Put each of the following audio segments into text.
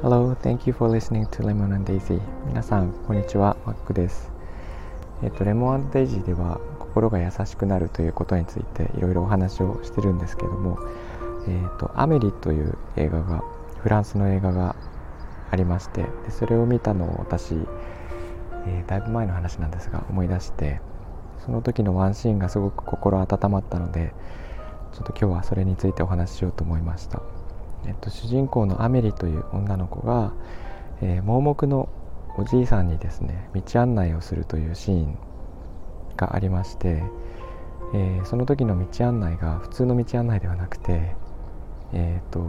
Hello, thank you for listening to Lemon and Daisy. 皆さん、こんにちは、マックです。えっ、と、レモンデイジーでは心が優しくなるということについていろいろお話をしてるんですけども、えっ、と、アメリという映画が、フランスの映画がありまして、でそれを見たのを私、えー、だいぶ前の話なんですが思い出して、その時のワンシーンがすごく心温まったので、ちょっと今日はそれについてお話ししようと思いました。えっと、主人公のアメリという女の子が、えー、盲目のおじいさんにですね道案内をするというシーンがありまして、えー、その時の道案内が普通の道案内ではなくて、えーと、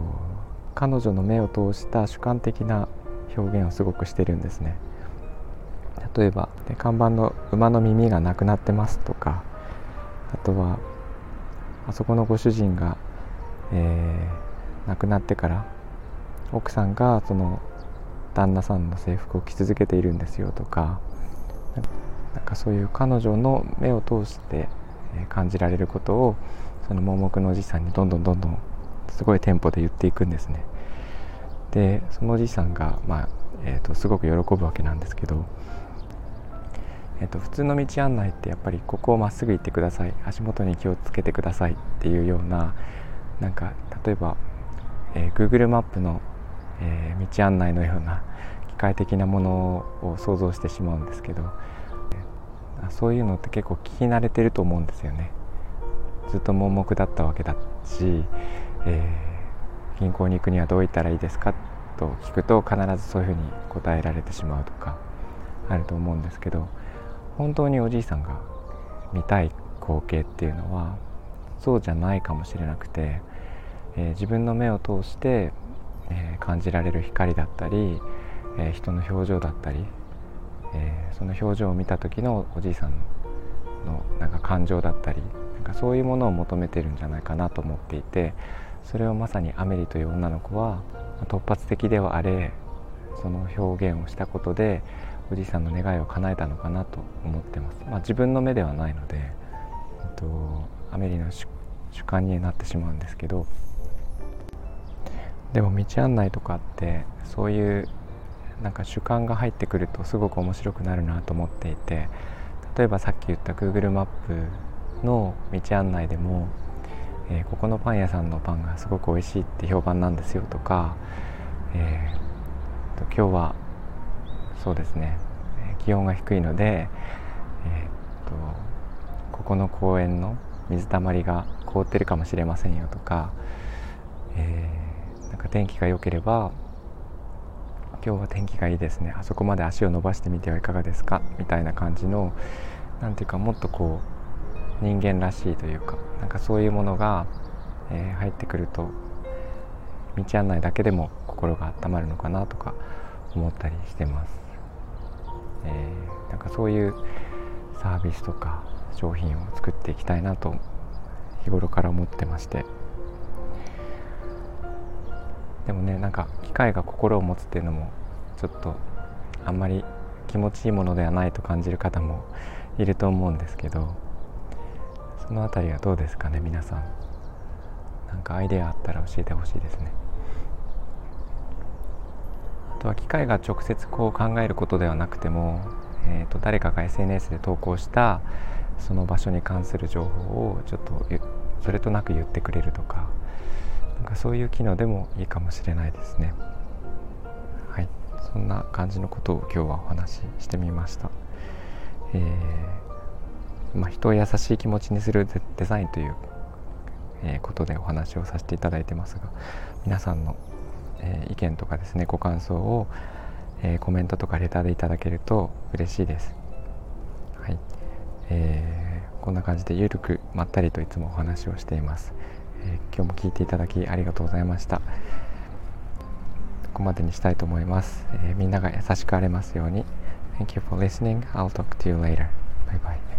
彼女の目を通した主観的な表現をすごくしてるんですね例えば看板の「馬の耳がなくなってます」とかあとはあそこのご主人が、えー亡くなってから奥さんがその旦那さんの制服を着続けているんですよとかなんかそういう彼女の目を通して感じられることをその盲目のおじさんにどんどんどんどんすごいテンポで言っていくんですね。でそのおじさんが、まあえーと、すごく喜ぶわけなんですけど、えーと普通の道案内ってやっぱりここをまっすぐ行ってください。足元に気をつけてくださいっていうようななんか例えばえー、Google マップの、えー、道案内のような機械的なものを想像してしまうんですけど、えー、そういうのって結構聞き慣れてると思うんですよね。ずっと盲目だったわけだし、えー、銀行に行くにはどう行ったらいいですかと聞くと必ずそういうふうに答えられてしまうとかあると思うんですけど本当におじいさんが見たい光景っていうのはそうじゃないかもしれなくてえー、自分の目を通して、えー、感じられる光だったり、えー、人の表情だったり、えその表情を見た時のおじいさんのなんか感情だったりなんかそういうものを求めてるんじゃないかなと思っていてそれをまさにアメリという女の子は突発的ではあれその表現をしたことでおじいさんの願いを叶えたのかなと思ってます。まあ、自分の目ではないので、えっと、アメリの主観になってしまうんですけどでも道案内とかってそういうなんか主観が入ってくるとすごく面白くなるなと思っていて例えばさっき言った Google マップの道案内でも、えー、ここのパン屋さんのパンがすごく美味しいって評判なんですよとか、えー、と今日はそうですね。気温が低いので、えー、とここの公園の水たまりが凍ってるかもしれませんよとか、えーか天気が良ければ今日は天気がいいですね。あそこまで足を伸ばしてみてはいかがですか？みたいな感じの何ていうかもっとこう人間らしいというかなんかそういうものが、えー、入ってくると道案内だけでも心が温まるのかなとか思ったりしてます、えー、なんかそういうサービスとか商品を作っていきたいなと日頃から思ってまして。でもねなんか機械が心を持つっていうのもちょっとあんまり気持ちいいものではないと感じる方もいると思うんですけどその辺りはどうですかね皆さん。なんかアイデアあったら教えてほしいですね。とは機械が直接こう考えることではなくても、えー、と誰かが SNS で投稿したその場所に関する情報をちょっとそれとなく言ってくれるとかなんかそういう機能でもいいかもしれないですね。はい。そんな感じのことを今日はお話ししてみました。えー、まあ、人を優しい気持ちにするデザインという、えー、ことでお話をさせていただいてますが皆さんの、えー、意見とかですねご感想を、えコメントとかレターでいただけると嬉しいですはい、えーこんな感じでゆるくまったりといつもお話をしていますえー、今日も聞いていただきありがとうございましたここまでにしたいと思います、えー、みんなが優しくあれますように Thank you for listening. I'll talk to you later. Bye bye.